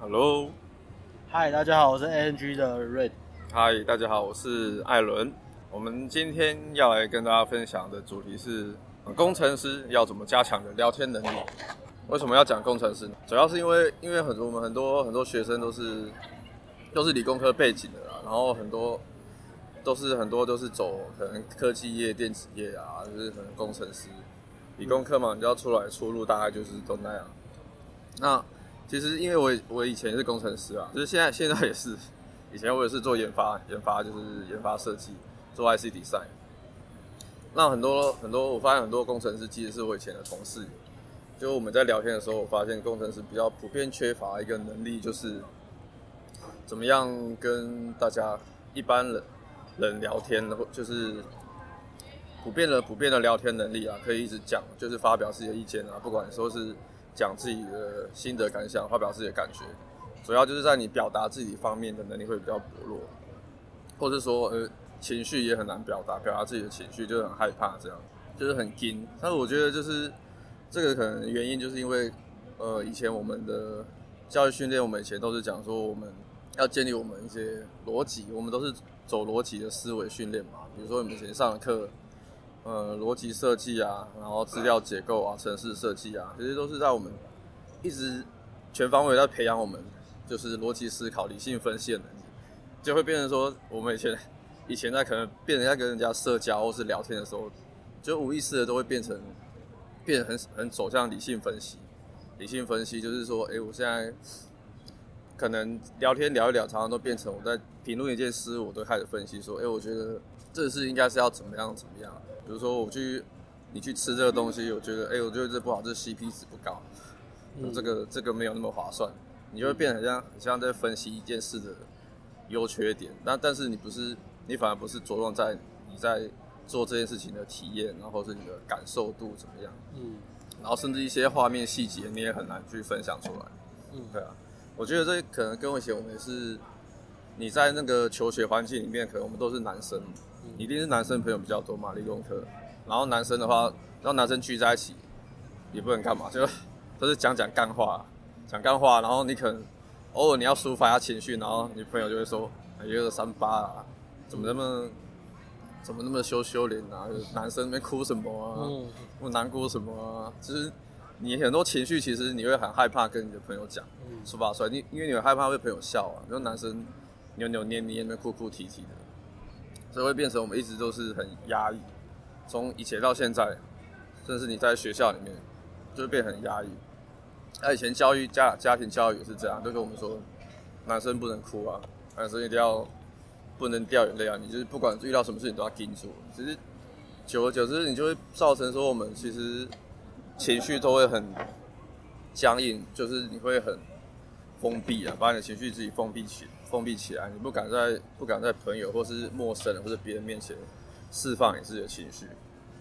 Hello，嗨，大家好，我是 ANG 的 Red。嗨，大家好，我是艾伦。我们今天要来跟大家分享的主题是工程师要怎么加强的聊天能力。为什么要讲工程师呢？主要是因为，因为很多我们很多很多学生都是都是理工科背景的啦，然后很多都是很多都是走可能科技业、电子业啊，就是可能工程师。理工科嘛，你就要出来出路大概就是都那样。那其实，因为我我以前是工程师啊，就是现在现在也是，以前我也是做研发，研发就是研发设计，做 icd 三。那很多很多，我发现很多工程师其实是我以前的同事。就我们在聊天的时候，我发现工程师比较普遍缺乏一个能力，就是怎么样跟大家一般人人聊天，或就是普遍的普遍的聊天能力啊，可以一直讲，就是发表自己的意见啊，不管说是。讲自己的心得感想，发表自己的感觉，主要就是在你表达自己方面的能力会比较薄弱，或者说呃情绪也很难表达，表达自己的情绪就很害怕，这样就是很惊。但是我觉得就是这个可能原因就是因为呃以前我们的教育训练，我们以前都是讲说我们要建立我们一些逻辑，我们都是走逻辑的思维训练嘛，比如说我们以前上的课。呃，逻辑设计啊，然后资料结构啊，城市设计啊，其实都是在我们一直全方位在培养我们，就是逻辑思考、理性分析的能力，就会变成说，我们以前以前在可能变成在跟人家社交或是聊天的时候，就无意识的都会变成变很很走向理性分析。理性分析就是说，哎，我现在可能聊天聊一聊，常常都变成我在评论一件事，我都开始分析说，哎，我觉得这是应该是要怎么样怎么样。比如说我去，你去吃这个东西，我觉得，哎、欸，我觉得这不好，这 CP 值不高，嗯、这个这个没有那么划算，你就会变得像很像在分析一件事的优缺点。那但是你不是，你反而不是着重在你在做这件事情的体验，然后是你的感受度怎么样，嗯，然后甚至一些画面细节你也很难去分享出来，嗯，对啊，我觉得这可能跟我以前我们也是，你在那个求学环境里面，可能我们都是男生。一定是男生朋友比较多嘛，理工科。然后男生的话，然后男生聚在一起，也不能干嘛，就 都是讲讲干话，讲干话。然后你可能偶尔你要抒发一下情绪，然后你朋友就会说：“哎，有个三八啊，怎么那么怎么那么羞羞脸啊？男生那边哭什么啊？那么难过什么啊？”就是你很多情绪，其实你会很害怕跟你的朋友讲，抒发出来。你因为你会害怕被朋友笑啊，然后男生扭扭捏捏、那哭哭啼啼的。所以会变成我们一直都是很压抑，从以前到现在，甚至你在学校里面，就会变很压抑。那以前教育家家庭教育也是这样，就跟我们说，男生不能哭啊，男生一定要不能掉眼泪啊，你就是不管遇到什么事情都要顶住。其实久而久之，你就会造成说我们其实情绪都会很僵硬，就是你会很封闭啊，把你的情绪自己封闭起来。封闭起来，你不敢在不敢在朋友或是陌生人或者别人面前释放你自己的情绪。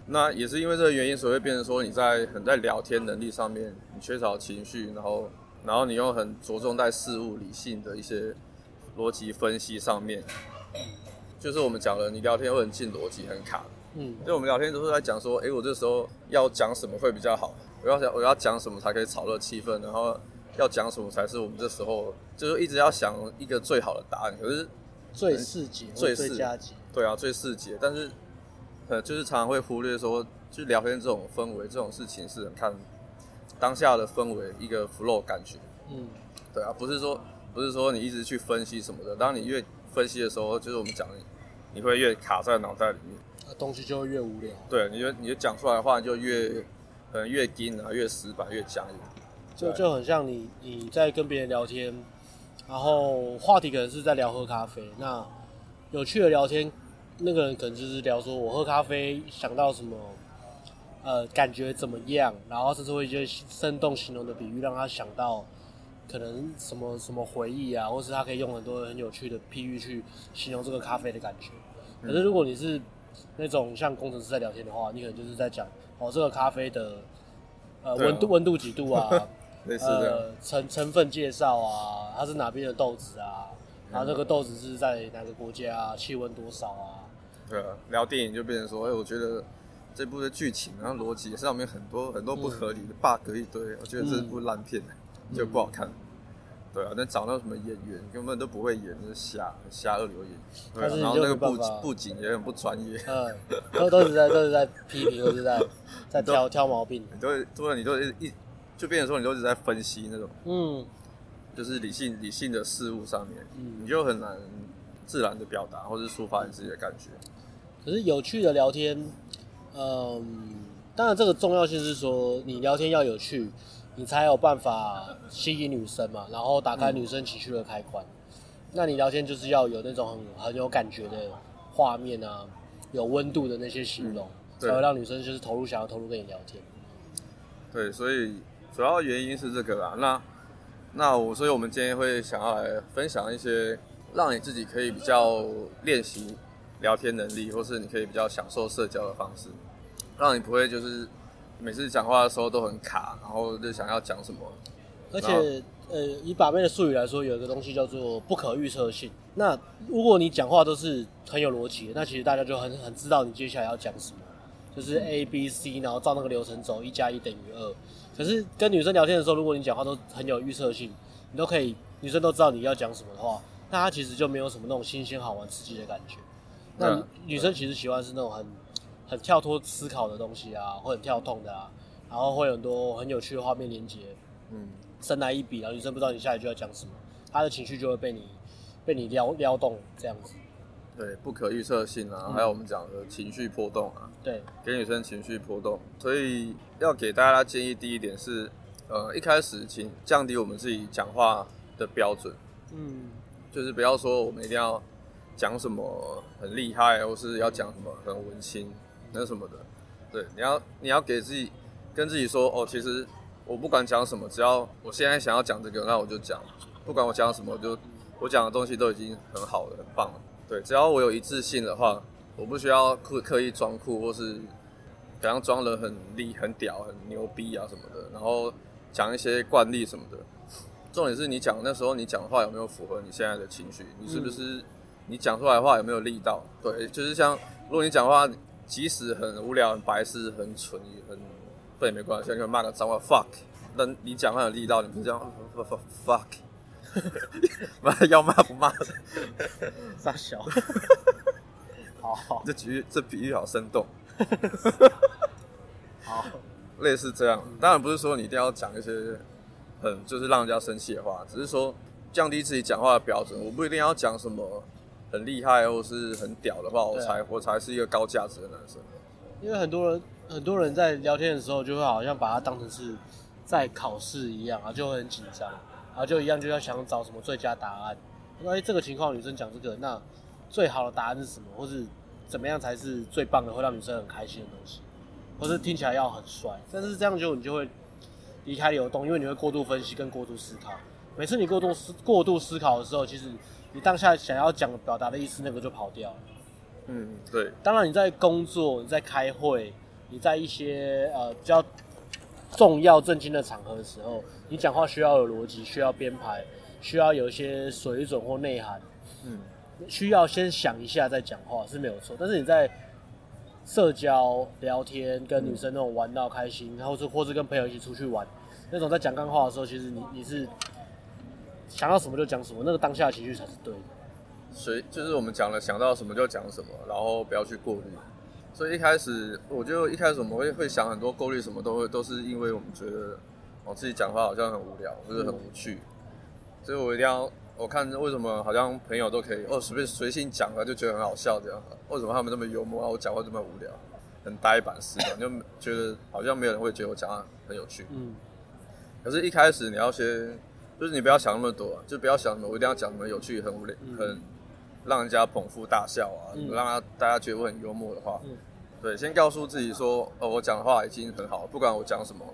那也是因为这个原因，所以会变成说你在很在聊天能力上面你缺少情绪，然后然后你又很着重在事物理性的一些逻辑分析上面。就是我们讲了，你聊天会很进逻辑，很卡。嗯，所以我们聊天都是在讲说，哎，我这时候要讲什么会比较好？我要讲我要讲什么才可以炒热气氛？然后。要讲什么才是我们这时候，就是一直要想一个最好的答案。可是最适解、最佳解，对啊，最适解。但是呃，就是常常会忽略说，就聊天这种氛围，这种事情是很看当下的氛围，一个 flow 感觉。嗯，对啊，不是说不是说你一直去分析什么的。当你越分析的时候，就是我们讲的，你会越卡在脑袋里面，那东西就会越无聊。对，你就你就讲出来的话就越可能越硬啊，越死板，越僵硬。就就很像你你在跟别人聊天，然后话题可能是在聊喝咖啡，那有趣的聊天，那个人可能就是聊说我喝咖啡想到什么，呃，感觉怎么样，然后甚至会一些生动形容的比喻，让他想到可能什么什么回忆啊，或是他可以用很多很有趣的譬喻去形容这个咖啡的感觉。可是如果你是那种像工程师在聊天的话，你可能就是在讲哦这个咖啡的呃温度温度几度啊。类似的成、呃、成分介绍啊，它是哪边的豆子啊？嗯、然后这个豆子是在哪个国家啊？气温多少啊？对啊，聊电影就变成说，哎，我觉得这部的剧情然后逻辑上面很多很多不合理的 bug 一堆，嗯、我觉得这部烂片、嗯、就不好看。对啊，那找到什么演员根本都不会演，就是瞎瞎二流演对、啊，然后那个布布景也很不专业，嗯，都都是在都是在批评，都是在 在挑挑毛病，你都会，对，你都一就变成说你都是在分析那种，嗯，就是理性理性的事物上面，嗯，你就很难自然的表达或是抒发你自己的感觉。可是有趣的聊天，嗯，当然这个重要性是说你聊天要有趣。你才有办法吸引女生嘛，然后打开女生情绪的开关。嗯、那你聊天就是要有那种很很有感觉的画面啊，有温度的那些形容，嗯、才会让女生就是投入，想要投入跟你聊天。对，所以主要原因是这个啦。那那我，所以我们今天会想要来分享一些让你自己可以比较练习聊天能力，或是你可以比较享受社交的方式，让你不会就是。每次讲话的时候都很卡，然后就想要讲什么。而且，呃，以把妹的术语来说，有一个东西叫做不可预测性。那如果你讲话都是很有逻辑的，那其实大家就很很知道你接下来要讲什么，就是 A B C，然后照那个流程走，一加一等于二。可是跟女生聊天的时候，如果你讲话都很有预测性，你都可以，女生都知道你要讲什么的话，那她其实就没有什么那种新鲜、好玩、刺激的感觉。那女生其实喜欢是那种很。很跳脱思考的东西啊，会很跳动的啊，然后会有很多很有趣的画面连接，嗯，生来一笔，然后女生不知道你下一句要讲什么，她的情绪就会被你被你撩撩动这样子。对，不可预测性啊，嗯、还有我们讲的情绪波动啊，对，给女生情绪波动，所以要给大家建议，第一点是，呃，一开始请降低我们自己讲话的标准，嗯，就是不要说我们一定要讲什么很厉害，或是要讲什么很文青。那什么的，对，你要你要给自己跟自己说哦，其实我不管讲什么，只要我现在想要讲这个，那我就讲，不管我讲什么，我就我讲的东西都已经很好了，很棒了。对，只要我有一致性的话，我不需要刻刻意装酷，或是好像装得很厉、很屌、很牛逼啊什么的，然后讲一些惯例什么的。重点是你讲那时候你讲的话有没有符合你现在的情绪？你是不是你讲出来的话有没有力道？对，就是像如果你讲话。即使很无聊、很白痴、很蠢、很笨也没关系，你可以骂个脏话 fuck。那你讲话有力道，你不是这样 fuck，妈要骂不骂的？傻小。好 好，这比喻这比喻好生动。好，类似这样，当然不是说你一定要讲一些很就是让人家生气的话，只是说降低自己讲话的标准。我不一定要讲什么。很厉害或是很屌的话，我才、啊、我才是一个高价值的男生。因为很多人很多人在聊天的时候，就会好像把它当成是在考试一样啊，就会很紧张，然后就一样就要想找什么最佳答案。因为这个情况女生讲这个，那最好的答案是什么，或是怎么样才是最棒的，会让女生很开心的东西，或是听起来要很帅。但是这样就你就会离开流动，因为你会过度分析跟过度思考。每次你过度思过度思考的时候，其实。你当下想要讲表达的意思，那个就跑掉了。嗯，对。当然，你在工作、你在开会、你在一些呃比较重要、正经的场合的时候，你讲话需要有逻辑，需要编排，需要有一些水准或内涵。嗯，需要先想一下再讲话是没有错。但是你在社交、聊天、跟女生那种玩到开心，然后是或是跟朋友一起出去玩那种在讲干话的时候，其实你你是。想到什么就讲什么，那个当下的情绪才是对的。所以就是我们讲了，想到什么就讲什么，然后不要去过滤。所以一开始，我就一开始我们会会想很多顾虑什么，都会都是因为我们觉得我自己讲话好像很无聊，或者很无趣。嗯、所以我一定要我看为什么好像朋友都可以哦随便随性讲了就觉得很好笑这样，为什么他们那么幽默啊？我讲话这么无聊，很呆板似的，就觉得好像没有人会觉得我讲话很有趣。嗯。可是，一开始你要先。就是你不要想那么多，就不要想什么我一定要讲什么有趣、很无聊、很让人家捧腹大笑啊，嗯、让他大家觉得我很幽默的话。嗯、对，先告诉自己说，哦，我讲的话已经很好，不管我讲什么，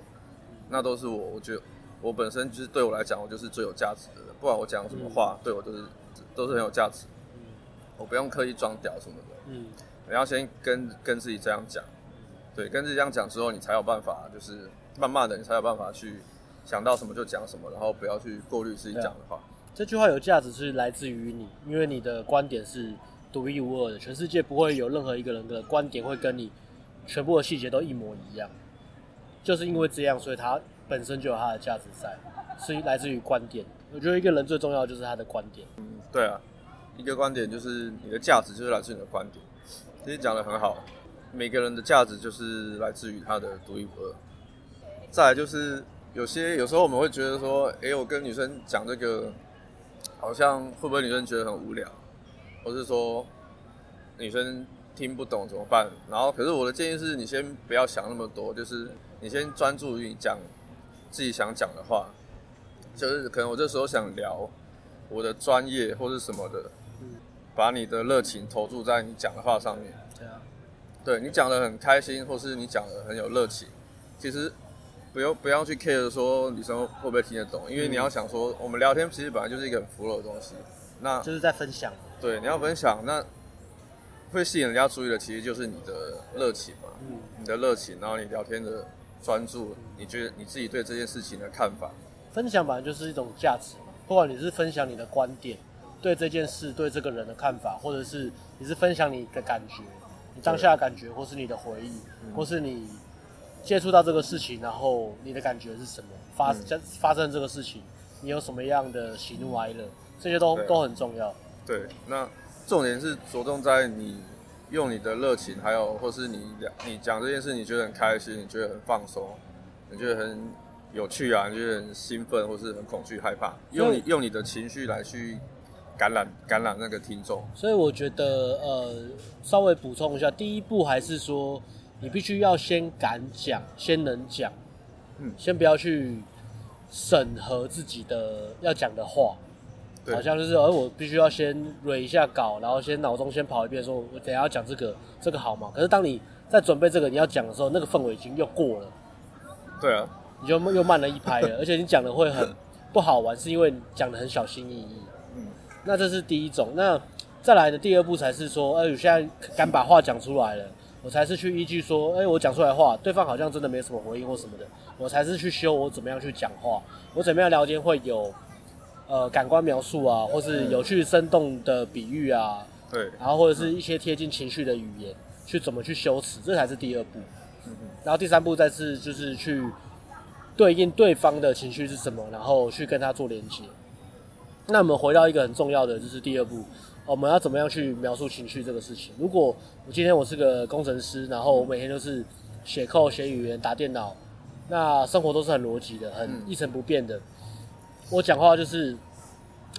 那都是我，我觉得我本身就是对我来讲，我就是最有价值的人。不管我讲什么话，嗯、对我都是都是很有价值。嗯、我不用刻意装屌什么的。嗯，你要先跟跟自己这样讲，对，跟自己这样讲之后，你才有办法，就是慢慢的，你才有办法去。想到什么就讲什么，然后不要去过滤自己讲的话。这句话有价值是来自于你，因为你的观点是独一无二的，全世界不会有任何一个人的观点会跟你全部的细节都一模一样。就是因为这样，所以它本身就有它的价值在，是来自于观点。我觉得一个人最重要的就是他的观点。嗯，对啊，一个观点就是你的价值就是来自你的观点。其实讲得很好，每个人的价值就是来自于他的独一无二。再来就是有些有时候我们会觉得说，诶，我跟女生讲这个，好像会不会女生觉得很无聊，或是说女生听不懂怎么办？然后可是我的建议是你先不要想那么多，就是你先专注于讲自己想讲的话。就是可能我这时候想聊我的专业或是什么的，嗯，把你的热情投注在你讲的话上面。对啊，对你讲的很开心，或是你讲的很有热情，其实不用不要去 care 说女生会不会听得懂，因为你要想说我们聊天其实本来就是一个很 flow 的东西，那就是在分享。对，你要分享，那会吸引人家注意的其实就是你的热情嘛，嗯，你的热情，然后你聊天的专注，你觉得你自己对这件事情的看法。分享本来就是一种价值嘛，不管你是分享你的观点，对这件事、对这个人的看法，或者是你是分享你的感觉，你当下的感觉，或是你的回忆，嗯、或是你接触到这个事情，然后你的感觉是什么？发生、嗯、发生这个事情，你有什么样的喜怒哀乐？这些都都很重要。对，那重点是着重在你用你的热情，还有或是你你讲这件事，你觉得很开心，你觉得很放松，你觉得很。有趣啊，你觉得很兴奋，或是很恐惧、害怕，用你用你的情绪来去感染感染那个听众。所以我觉得，呃，稍微补充一下，第一步还是说，你必须要先敢讲，先能讲，嗯，先不要去审核自己的要讲的话，好像就是，而我必须要先捋一下稿，然后先脑中先跑一遍，说我等下要讲这个，这个好吗？可是当你在准备这个你要讲的时候，那个氛围已经又过了。对啊。你就又慢了一拍了，而且你讲的会很不好玩，是因为你讲的很小心翼翼。嗯，那这是第一种。那再来的第二步才是说，哎，我现在敢把话讲出来了，我才是去依据说，哎，我讲出来的话，对方好像真的没什么回应或什么的，我才是去修我怎么样去讲话，我怎么样聊天会有呃感官描述啊，或是有趣生动的比喻啊，对，然后或者是一些贴近情绪的语言，去怎么去修辞，这才是第二步。然后第三步再次就是去。对应对方的情绪是什么，然后去跟他做连接。那我们回到一个很重要的，就是第二步，我们要怎么样去描述情绪这个事情？如果我今天我是个工程师，然后我每天都是写 code、写语言、打电脑，那生活都是很逻辑的、很一成不变的。我讲话就是，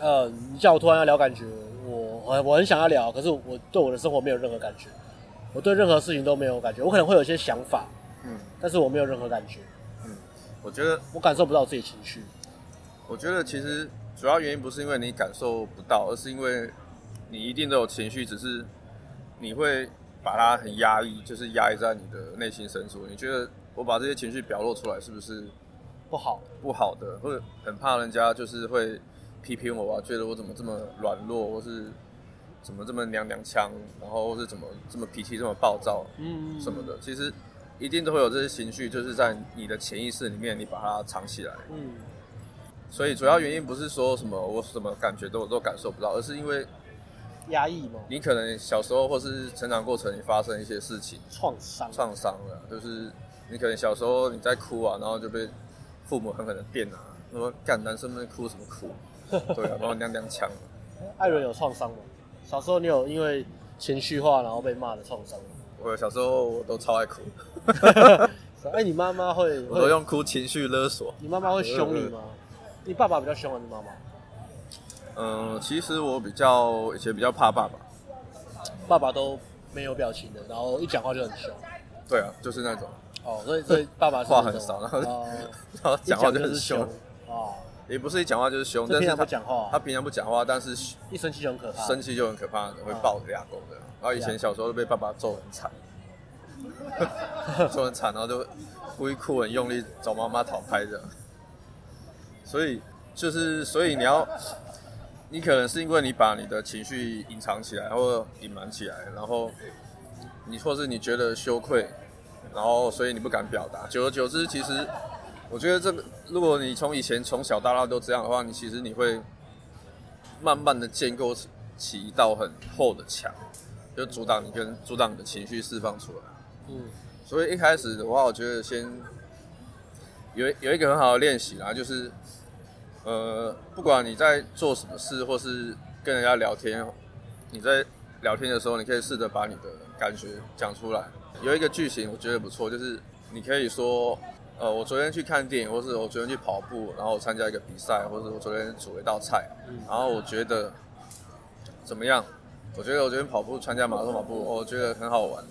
呃，你叫我突然要聊感觉，我我我很想要聊，可是我对我的生活没有任何感觉，我对任何事情都没有感觉。我可能会有一些想法，嗯，但是我没有任何感觉。嗯我觉得我感受不到自己情绪。我觉得其实主要原因不是因为你感受不到，而是因为你一定都有情绪，只是你会把它很压抑，就是压抑在你的内心深处。你觉得我把这些情绪表露出来，是不是不好？不好的，或者很怕人家就是会批评我啊，觉得我怎么这么软弱，或是怎么这么娘娘腔，然后或是怎么这么脾气这么暴躁，嗯什么的。其实。一定都会有这些情绪，就是在你的潜意识里面，你把它藏起来。嗯，所以主要原因不是说什么我什么感觉都都感受不到，而是因为压抑嘛。你可能小时候或是成长过程，你发生一些事情，创伤，创伤了，就是你可能小时候你在哭啊，然后就被父母狠狠的电啊，说干男生们哭什么哭？对啊，然后娘娘腔。艾伦有创伤吗？小时候你有因为情绪化然后被骂的创伤吗？我小时候我都超爱哭。哎，你妈妈会？我都用哭情绪勒索。你妈妈会凶你吗？你爸爸比较凶还是妈妈？嗯，其实我比较以前比较怕爸爸。爸爸都没有表情的，然后一讲话就很凶。对啊，就是那种。哦，所以所以爸爸 话很少，然后然后讲话就很凶。哦，也不是一讲话就是凶，但是他不讲话。他平常不讲话，但是一生气就很可怕。生气就很可怕，会爆牙狗的。然后以前小时候都被爸爸揍很惨。揍很惨，然后就故意哭很用力找妈妈讨拍这样，所以就是所以你要，你可能是因为你把你的情绪隐藏起来或隐瞒起来，然后你或是你觉得羞愧，然后所以你不敢表达，久而久之，其实我觉得这个，如果你从以前从小到大都这样的话，你其实你会慢慢的建构起一道很厚的墙，就阻挡你跟阻挡你的情绪释放出来。嗯，所以一开始的话，我觉得先有有一个很好的练习啦，就是呃，不管你在做什么事，或是跟人家聊天，你在聊天的时候，你可以试着把你的感觉讲出来。有一个句型我觉得不错，就是你可以说，呃，我昨天去看电影，或是我昨天去跑步，然后我参加一个比赛，或是我昨天煮了一道菜，然后我觉得怎么样？我觉得我昨天跑步参加马拉松跑步，我觉得很好玩。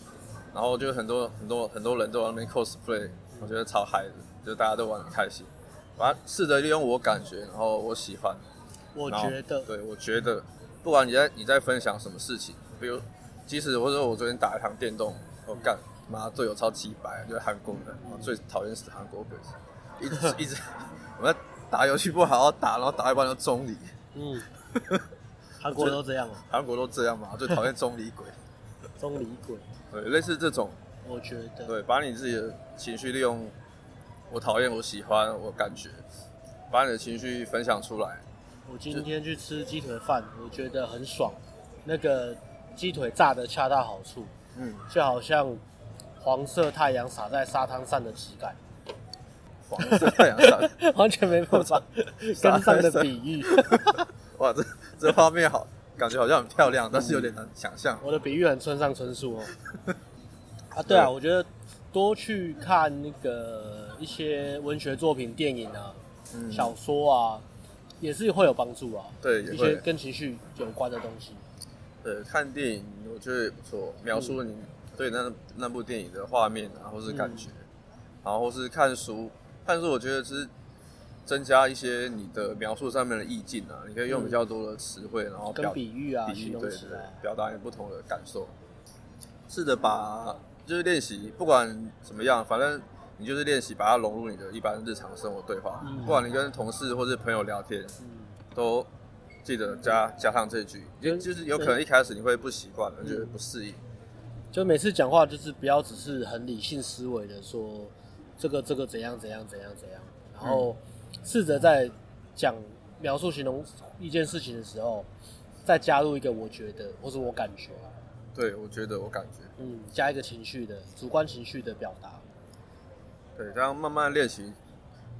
然后就很多很多很多人都在那边 cosplay，我觉得超嗨的，就大家都玩得很开心。反正试着利用我感觉，然后我喜欢。我觉得，对，我觉得，不管你在你在分享什么事情，比如，即使我说我昨天打一场电动，我干，妈队友超鸡白，就是韩国人，我最讨厌死韩国鬼，一直 一直，我在打游戏不好好打，然后打一半就中离。嗯，韩国都这样啊？韩国都这样嘛？最讨厌中离鬼。中离鬼。对，类似这种，我觉得，对，把你自己的情绪利用，我讨厌，我喜欢，我感觉，把你的情绪分享出来。我今天去吃鸡腿饭，我觉得很爽，那个鸡腿炸的恰到好处，嗯，就好像黄色太阳洒在沙滩上的质感。黄色太阳洒，完全没办法 跟上的比喻。哇，这这画面好。感觉好像很漂亮，但是有点难想象。我的比喻很村上春树哦。啊，对啊，我觉得多去看那个一些文学作品、电影啊、嗯、小说啊，也是会有帮助啊。对，一些跟情绪有关的东西。对，看电影我觉得也不错，描述你对那那部电影的画面啊，或是感觉，嗯、然后或是看书，看书我觉得是。增加一些你的描述上面的意境啊，你可以用比较多的词汇，然后表跟比喻啊，比喻，对对，表达你不同的感受。试着把就是练习，不管怎么样，反正你就是练习把它融入你的一般日常生活对话。嗯、不管你跟同事或是朋友聊天，嗯、都记得加加上这句，就就是有可能一开始你会不习惯，嗯、觉得不适应。就每次讲话就是不要只是很理性思维的说这个这个怎样怎样怎样怎样，然后。嗯试着在讲描述形容一件事情的时候，再加入一个我觉得或者我感觉。对，我觉得我感觉。嗯，加一个情绪的主观情绪的表达。对，这样慢慢练习，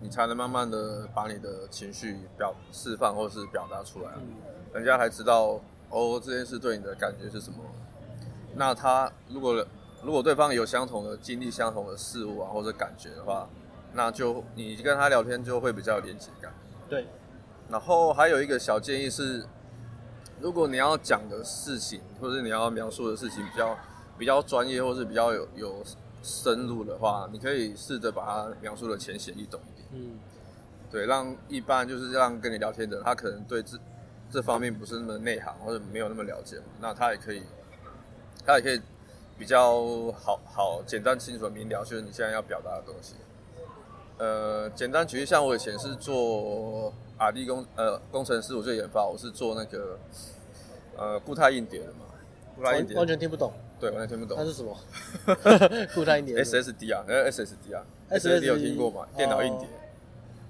你才能慢慢的把你的情绪表释放或是表达出来。嗯，人家才知道哦，这件事对你的感觉是什么。那他如果如果对方有相同的经历、相同的事物啊，或者感觉的话。那就你跟他聊天就会比较有连接感。对。然后还有一个小建议是，如果你要讲的事情，或者你要描述的事情比较比较专业，或是比较有有深入的话，你可以试着把它描述的浅显易懂一点。嗯。对，让一般就是让跟你聊天的人，他可能对这这方面不是那么内行，或者没有那么了解，那他也可以，他也可以比较好好简单清楚的明了，就是你现在要表达的东西。呃，简单举例，像我以前是做 R&D 工呃工程师，我做研发，我是做那个呃固态硬碟的嘛，固态硬碟完全听不懂，对，完全听不懂，它是什么？固态硬碟？SSD 啊，那 SSD 啊，SSD 有听过吗？电脑硬碟，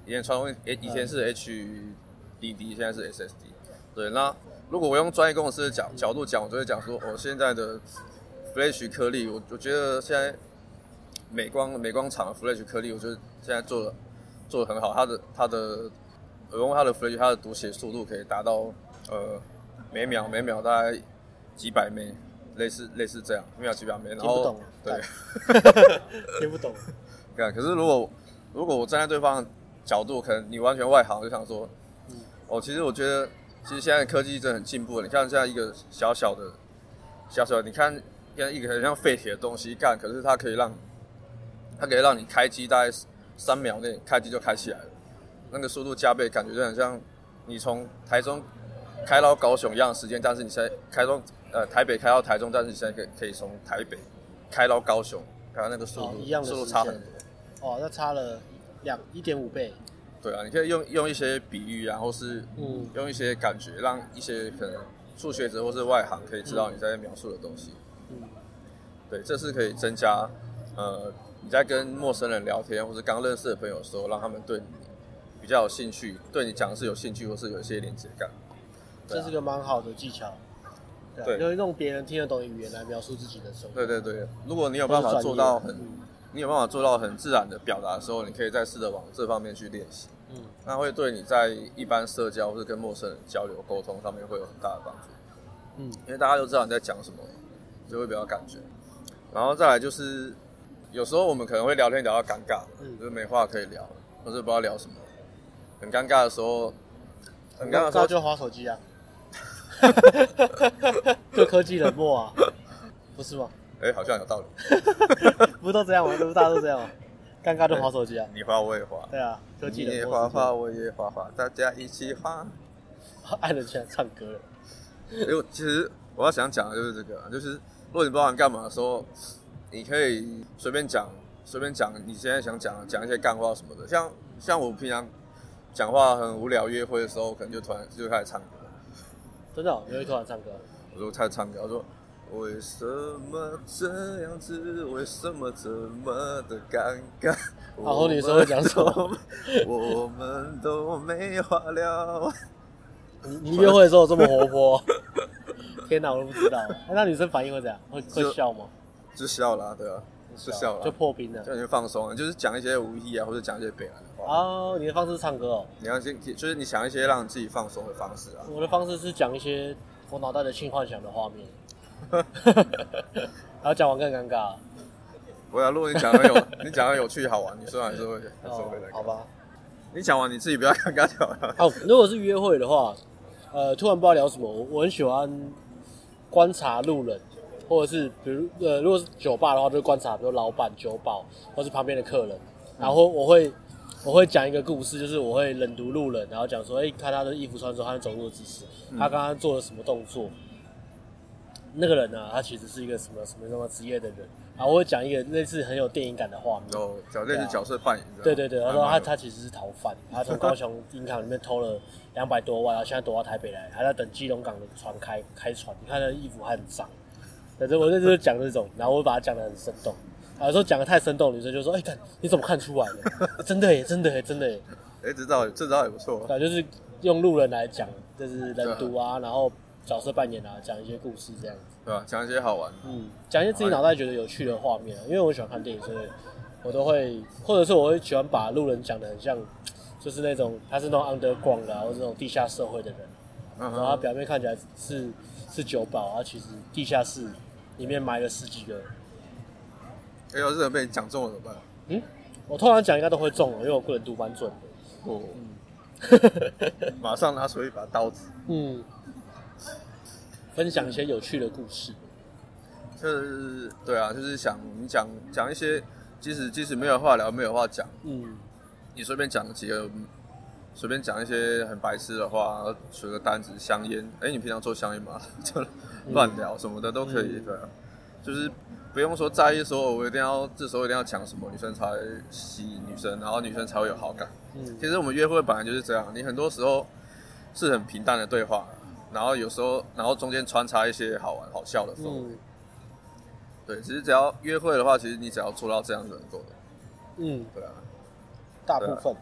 以前传统以前是 HDD，现在是 SSD。对，那如果我用专业公司的角角度讲，我就会讲说，我现在的 Flash 颗粒，我我觉得现在美光美光厂的 Flash 颗粒，我觉得。现在做的做的很好，它的它的用它的 Flash，它的读写速度可以达到呃每秒每秒大概几百枚，类似类似这样，每秒几百枚。然后听不懂，对，听不懂。对，可是如果如果我站在对方的角度，可能你完全外行，就想说，嗯，哦，其实我觉得，其实现在科技真的很进步。你看现在一个小小的小小的，你看现在一个很像废铁的东西干，可是它可以让它可以让你开机大概。三秒内开机就开起来了，那个速度加倍，感觉就很像你从台中开到高雄一样的时间，但是你现在开中呃台北开到台中，但是你现在可以可以从台北开到高雄，看那个速度、哦、一样的速度差很多。哦，那差了两一点五倍。对啊，你可以用用一些比喻然后是嗯用一些感觉，让一些可能初学者或是外行可以知道你在描述的东西。嗯，对，这是可以增加呃。你在跟陌生人聊天，或者刚认识的朋友的时候，让他们对你比较有兴趣，对你讲的是有兴趣，或是有一些连接感，啊，这是个蛮好的技巧。对，就用别人听得懂的语言来描述自己的生活。对对对，如果你有办法做到很，你有办法做到很自然的表达的时候，你可以再试着往这方面去练习。嗯。那会对你在一般社交或是跟陌生人交流沟通上面会有很大的帮助。嗯，因为大家都知道你在讲什么，就会比较感觉。然后再来就是，有时候我们可能会聊天聊到尴尬，嗯，就是没话可以聊，或是不知道聊什么，很尴尬的时候，很尴尬的时候就滑手机啊，就科技冷漠啊，不是吗？哎、欸，好像有道理，不是都这样吗？不是大家都这样吗？尴尬就滑手机啊！你滑我也滑。对啊，科技你也滑滑，我也滑滑，大家一起滑。爱人起来唱歌了。因为其实我要想讲的就是这个，就是如果你不知道你干嘛的时候，你可以随便讲，随便讲你现在想讲讲一些干话什么的。像像我平常讲话很无聊，约会的时候可能就突然就开始唱歌。真的、哦？你会突然唱歌？我说开始唱歌，我说。为什么这样子？为什么这么的尴尬？然后女生会讲什么？我们都没话聊。你你约会的时候这么活泼？天哪，我都不知道。那女生反应会怎样？会会笑吗？就笑啦，对啊，就笑了，就破冰了，就你放松了，就是讲一些无意啊，或者讲一些北来的话。哦，你的方式是唱歌哦？你要先，就是你想一些让自己放松的方式啊。我的方式是讲一些我脑袋的性幻想的画面。然后讲完更尴尬。不要，如果你讲的有，你讲的有趣好玩，你说还是会，还是会来。好吧。你讲完你自己不要尴尬就好了。哦，如果是约会的话，呃，突然不知道聊什么，我我很喜欢观察路人，或者是比如呃，如果是酒吧的话，就观察比如老板、酒保，或是旁边的客人，然后我会我会讲一个故事，就是我会冷读路人，然后讲说，哎、欸，看他的衣服穿着，他走路的姿势，他刚刚做了什么动作。那个人呢、啊，他其实是一个什么什么什么职业的人，然后我会讲一个类似很有电影感的画面，哦，讲类似角色扮演，对对对，然后他他其实是逃犯，他从高雄银行里面偷了两百多万，然后现在躲到台北来，还在等基隆港的船开开船，你看他的衣服还很脏，反正我在这就讲这种，然后我会把它讲的很生动，有时候讲的太生动，女生就说，哎、欸，看你怎么看出来的？真的耶，真的耶，真的耶，哎、欸，这招这招也不错，对，就是用路人来讲，就是人读啊，然后。角色扮演啊，讲一些故事这样子，对啊？讲一些好玩，嗯，讲一些自己脑袋觉得有趣的画面，因为我喜欢看电影，所以我都会，或者是我会喜欢把路人讲的很像，就是那种他是那种 underground 的，或者那种地下社会的人，然后他表面看起来是是酒保，然后其实地下室里面埋了十几个。哎呦，这被你讲中了怎么办？嗯，我通常讲应该都会中了，因为我个人读蛮准的。哦，嗯，马上拿出一把刀子。嗯。分享一些有趣的故事，就是对啊，就是想你讲讲一些，即使即使没有话聊，没有话讲，嗯，你随便讲几个，随便讲一些很白痴的话，取个单子，香烟，哎、欸，你平常抽香烟吗？就乱聊什么的都可以，对啊，就是不用说在意说，我一定要这时候一定要讲什么，女生才吸引女生，然后女生才会有好感。嗯，其实我们约会本来就是这样，你很多时候是很平淡的对话。然后有时候，然后中间穿插一些好玩、好笑的氛围。嗯、对，其实只要约会的话，其实你只要做到这样就够了。嗯，对啊。大部分。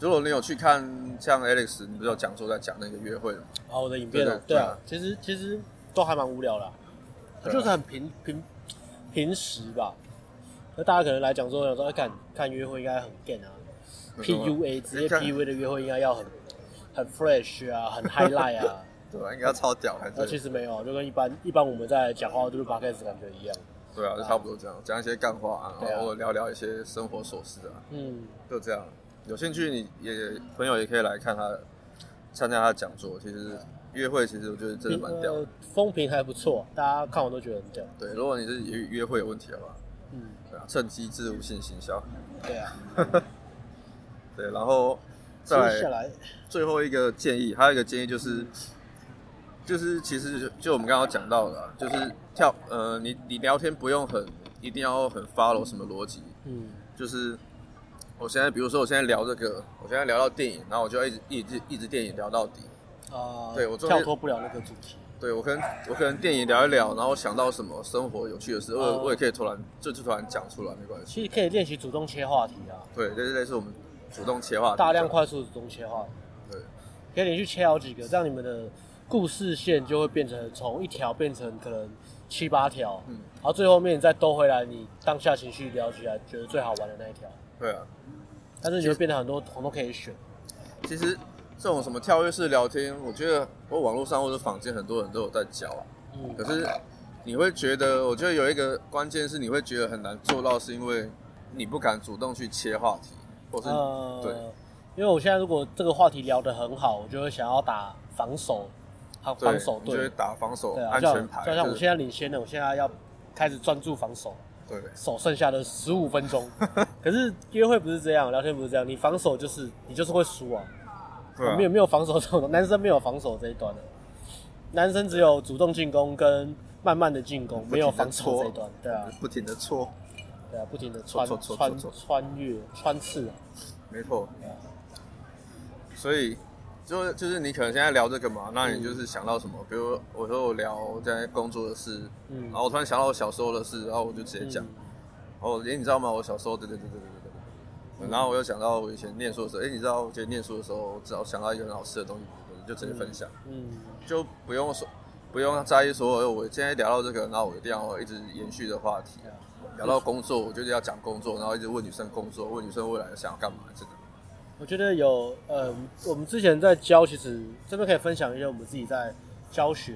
如果你有去看像 Alex，你不是有讲说在讲那个约会吗？啊，我的影片了。对啊，其实其实都还蛮无聊的、啊，就是很平平平时吧。那大家可能来讲说，有时候看看约会应该很 gay 啊，PUA 直接 PUA 的约会应该要很很 fresh 啊，很 highlight 啊。对吧？应该要超屌还是？那其实没有，就跟一般一般我们在讲话就是 podcast 感觉一样。对啊，就差不多这样，讲一些干话啊，然后聊聊一些生活琐事啊。嗯，就这样。有兴趣你也朋友也可以来看他参加他的讲座。其实约会其实我觉得真的蛮屌的，风评还不错，大家看完都觉得很屌。对，如果你是约约会有问题的话，嗯，对啊，趁机置入性行销。对啊。对，然后再下来最后一个建议，还有一个建议就是。就是其实就，就我们刚刚讲到的，啊，就是跳呃，你你聊天不用很一定要很 follow 什么逻辑，嗯，就是我现在比如说我现在聊这个，我现在聊到电影，然后我就要一直一直一直电影聊到底，啊，对我跳脱不了那个主题，对我可能我可能电影聊一聊，然后想到什么生活有趣的事，我、呃、我也可以突然就就突然讲出来，没关系。其实可以练习主动切话题啊，对，这是类似我们主动切话题，大量快速主动切话题，对，可以连续切好几个，这样你们的。故事线就会变成从一条变成可能七八条，嗯，然后最后面再兜回来，你当下情绪聊起来觉得最好玩的那一条。对啊，但是你会变得很多，很多可以选。其实这种什么跳跃式聊天，我觉得我网络上或者坊间很多人都有在教啊。嗯。可是你会觉得，我觉得有一个关键是你会觉得很难做到，是因为你不敢主动去切话题，或是、呃、对。因为我现在如果这个话题聊得很好，我就会想要打防守，好防守对，就会打防守，对啊，安全牌。就像我现在领先了，我现在要开始专注防守。对，守剩下的十五分钟。可是约会不是这样，聊天不是这样，你防守就是你就是会输啊。对啊。没有没有防守这种，男生没有防守这一段的，男生只有主动进攻跟慢慢的进攻，没有防守这一段。对啊。不停的搓。对啊，不停的穿穿穿越穿刺啊。没错。所以。就就是你可能现在聊这个嘛，那你就是想到什么？嗯、比如我说我聊在工作的事，嗯，然后我突然想到我小时候的事，然后我就直接讲。嗯、然后哎，你知道吗？我小时候，对对对对对对对。嗯、然后我又想到我以前念书的时候，哎，你知道我以前念书的时候，只要想到一个很好吃的东西，就直接分享，嗯，嗯就不用说不用在意说，我现在聊到这个，然后我一定要一直延续的话题。啊、聊到工作，我就是要讲工作，然后一直问女生工作，问女生未来想要干嘛，这个。我觉得有，呃，我们之前在教，其实这边可以分享一些我们自己在教学。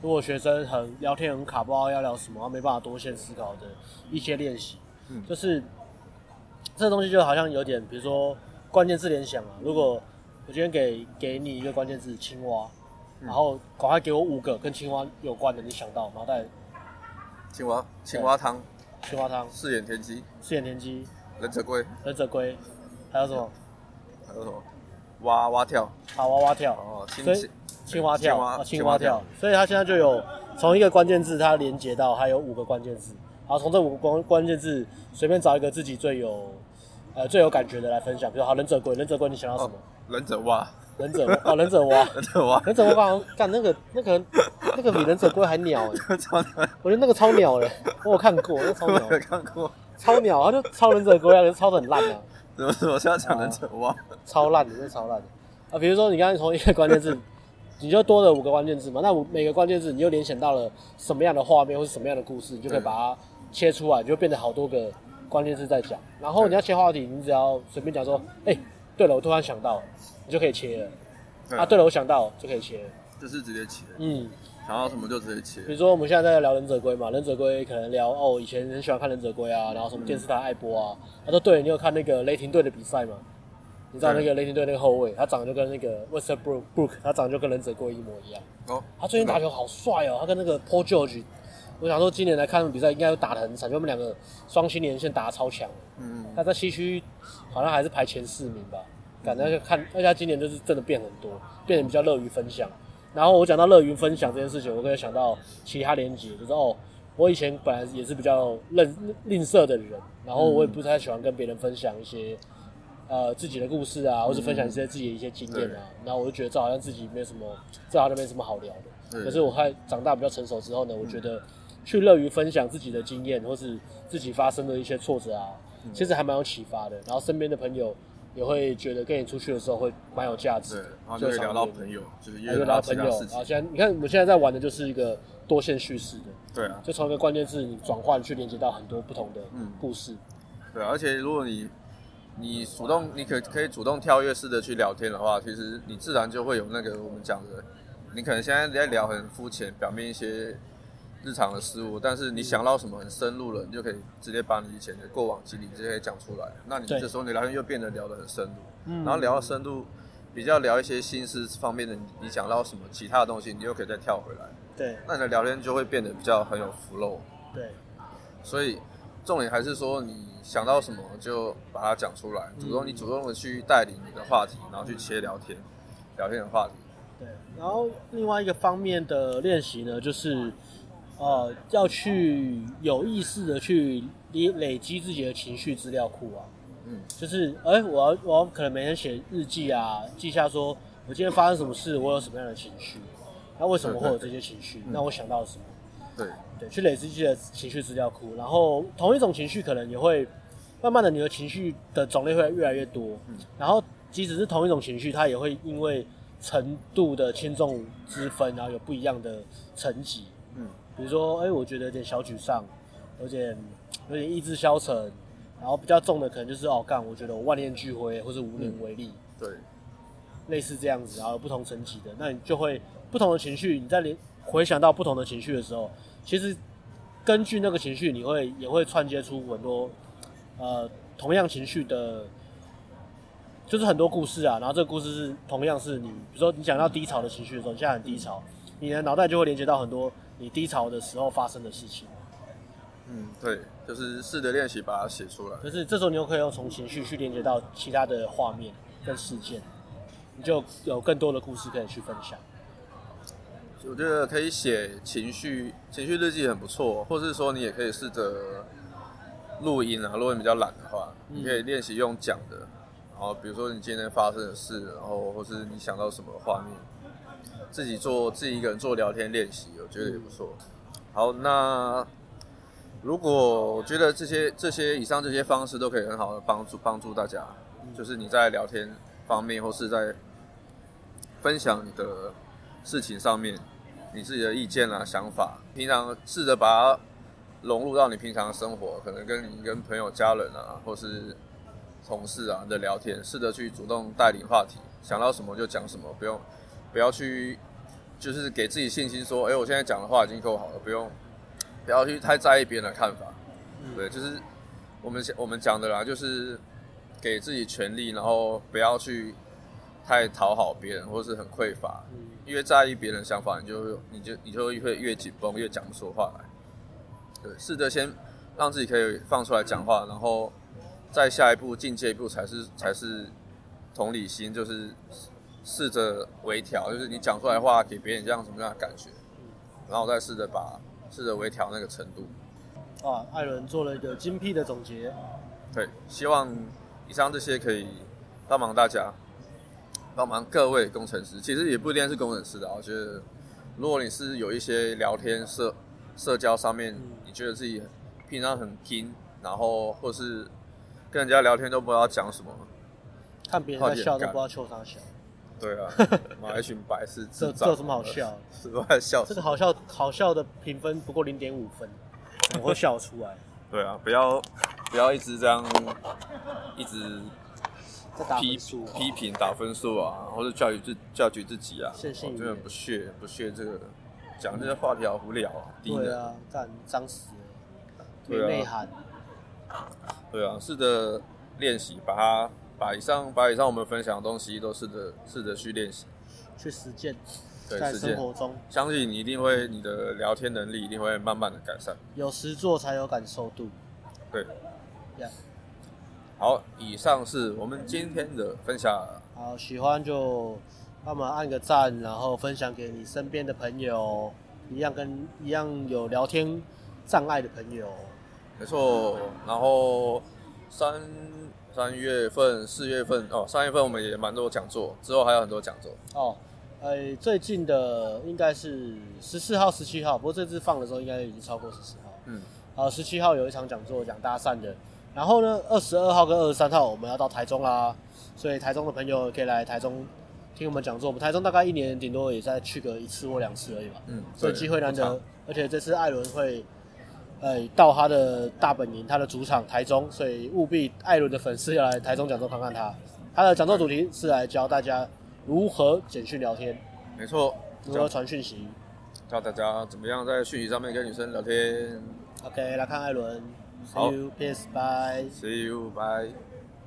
如果学生很聊天很卡，不知道要聊什么，他没办法多线思考的一些练习，嗯，就是这东西就好像有点，比如说关键字联想啊。如果我今天给给你一个关键字青蛙，然后赶快给我五个跟青蛙有关的，你想到然后再？青蛙，青蛙汤，青蛙汤，四眼田鸡，四眼田鸡，忍者龟，忍者龟，还有什么？还有什么？蛙蛙跳，好，蛙蛙跳。哦，青青蛙跳啊，青蛙跳，所以它现在就有从一个关键字，它连接到还有五个关键字，然后从这五个关关键字随便找一个自己最有呃最有感觉的来分享，比如好忍者龟，忍者龟你想要什么？忍者蛙，忍者哦，忍者蛙，忍者蛙，忍者蛙 干那个那个那个比忍者龟还鸟 哎，我觉得那个超鸟的，我有看过，那超鸟，看过，超鸟，它就超忍者龟啊，可是超的很烂啊。怎么怎么现在讲忍者蛙？超烂的，真的超烂的啊！比如说你刚才从一个关键字，你就多了五个关键字嘛，那五每个关键字你就联想到了什么样的画面或是什么样的故事，你就可以把它切出来，你就变成好多个关键字在讲。然后你要切话题，你只要随便讲说，哎、欸，对了，我突然想到，你就可以切了。啊，对了，我想到就可以切了，就是直接切。嗯。想到什么就直接切。比如说我们现在在聊忍者龟嘛，忍者龟可能聊哦，以前很喜欢看忍者龟啊，然后什么电视台爱播啊。他说对，你有看那个雷霆队的比赛吗？你知道那个雷霆队那个后卫，他长得就跟那个 Westbrook，他长得就跟忍者龟一模一样。哦。他最近打球好帅哦，他跟那个 Paul George，我想说今年来看比赛应该都打得很惨，就他们两个双星连线打得超强。嗯嗯。他在西区好像还是排前四名吧，感觉看，而且他今年就是真的变很多，变得比较乐于分享。然后我讲到乐于分享这件事情，我可以想到其他连结，就是哦，我以前本来也是比较吝吝啬的人，然后我也不太喜欢跟别人分享一些呃自己的故事啊，或者分享一些自己的一些经验啊，然后我就觉得这好像自己没什么，这好像没什么好聊的。可是我还长大比较成熟之后呢，我觉得去乐于分享自己的经验，或是自己发生的一些挫折啊，其实还蛮有启发的。然后身边的朋友。也会觉得跟你出去的时候会蛮有价值，对，然后就会聊到朋友，就是约聊朋友。然后现在你看，我们现在在玩的就是一个多线叙事的，对啊，就从一个关键字你转换去连接到很多不同的故事，嗯、对，而且如果你你主动，你可可以主动跳跃式的去聊天的话，其实你自然就会有那个我们讲的，你可能现在在聊很肤浅、表面一些。日常的事物，但是你想到什么很深入了，你就可以直接把你以前的过往经历直接讲出来。那你这时候你聊天又变得聊得很深入，嗯，然后聊到深度，比较聊一些心思方面的，你想到什么其他的东西，你又可以再跳回来。对，那你的聊天就会变得比较很有 flow。对，所以重点还是说你想到什么就把它讲出来，主动你主动的去带领你的话题，然后去切聊天，聊天的话题。对，然后另外一个方面的练习呢，就是。呃，要去有意识的去累累积自己的情绪资料库啊，嗯，就是，哎、欸，我要我要可能每天写日记啊，记下说我今天发生什么事，我有什么样的情绪，那为什么会有这些情绪？那我想到了什么？对对，去累积自己的情绪资料库，然后同一种情绪可能也会慢慢的，你的情绪的种类会越来越多，嗯，然后即使是同一种情绪，它也会因为程度的轻重之分，然后有不一样的层级，嗯。比如说，哎、欸，我觉得有点小沮丧，有点有点意志消沉，然后比较重的可能就是哦，干，我觉得我万念俱灰，或是无能为力。嗯、对，类似这样子，然后有不同层级的，那你就会不同的情绪，你在连回想到不同的情绪的时候，其实根据那个情绪，你会也会串接出很多呃同样情绪的，就是很多故事啊。然后这个故事是同样是你，比如说你讲到低潮的情绪的时候，你现在很低潮，你的脑袋就会连接到很多你低潮的时候发生的事情。嗯，对，就是试着练习把它写出来。就是这时候你又可以用从情绪去连接到其他的画面跟事件。你就有更多的故事可以去分享。我觉得可以写情绪情绪日记很不错，或是说你也可以试着录音啊。如果你比较懒的话，你可以练习用讲的。然后比如说你今天发生的事，然后或是你想到什么画面，自己做自己一个人做聊天练习，我觉得也不错。好，那如果我觉得这些这些以上这些方式都可以很好的帮助帮助大家，就是你在聊天方面或是在分享你的事情上面，你自己的意见啊、想法，平常试着把它融入到你平常的生活，可能跟你跟朋友、家人啊，或是同事啊的聊天，试着去主动带领话题，想到什么就讲什么，不用不要去就是给自己信心说，哎，我现在讲的话已经够好了，不用不要去太在意别人的看法。对，就是我们我们讲的啦，就是给自己权利，然后不要去。太讨好别人，或是很匮乏，越在意别人的想法，你就你就你就会越紧绷，越讲不出话来。对，试着先让自己可以放出来讲话，然后再下一步进阶一步才是才是同理心，就是试着微调，就是你讲出来的话给别人这样什么样的感觉，然后我再试着把试着微调那个程度。啊，艾伦做了一个精辟的总结。对，希望以上这些可以帮忙大家。帮忙各位工程师，其实也不一定是工程师的。我觉得，如果你是有一些聊天社社交上面，你觉得自己平常很拼，然后或是跟人家聊天都不知道讲什么，看别人在笑都不知道笑啥笑。对啊，妈一群白痴，这这有什么好笑？是不是笑？这个好笑好笑的评分不过零点五分，我会笑出来。对啊，不要不要一直这样，一直。批批评打分数啊，或者教育自教育自己啊，我真的不屑不屑这个讲这些话题好无聊啊，对啊，干脏死了，没内涵。对啊，试着练习，把它把以上把以上我们分享的东西都试着试着去练习，去实践，对，在生活中，相信你一定会你的聊天能力一定会慢慢的改善。有实做才有感受度，对，Yeah. 好，以上是我们今天的分享。好，喜欢就帮忙按个赞，然后分享给你身边的朋友，一样跟一样有聊天障碍的朋友。没错，然后三三月份、四月份哦，三月份我们也蛮多讲座，之后还有很多讲座。哦，哎，最近的应该是十四号、十七号，不过这次放的时候应该已经超过十四号。嗯，好，十七号有一场讲座讲搭讪的。然后呢，二十二号跟二十三号我们要到台中啦，所以台中的朋友可以来台中听我们讲座。我们台中大概一年顶多也再去个一次或两次而已吧。嗯，所以机会难得，而且这次艾伦会，呃，到他的大本营，他的主场台中，所以务必艾伦的粉丝要来台中讲座看看他。他的讲座主题是来教大家如何简讯聊天，没错，如何传讯息，教大家怎么样在讯息上面跟女生聊天。OK，来看艾伦。好 See you, peace,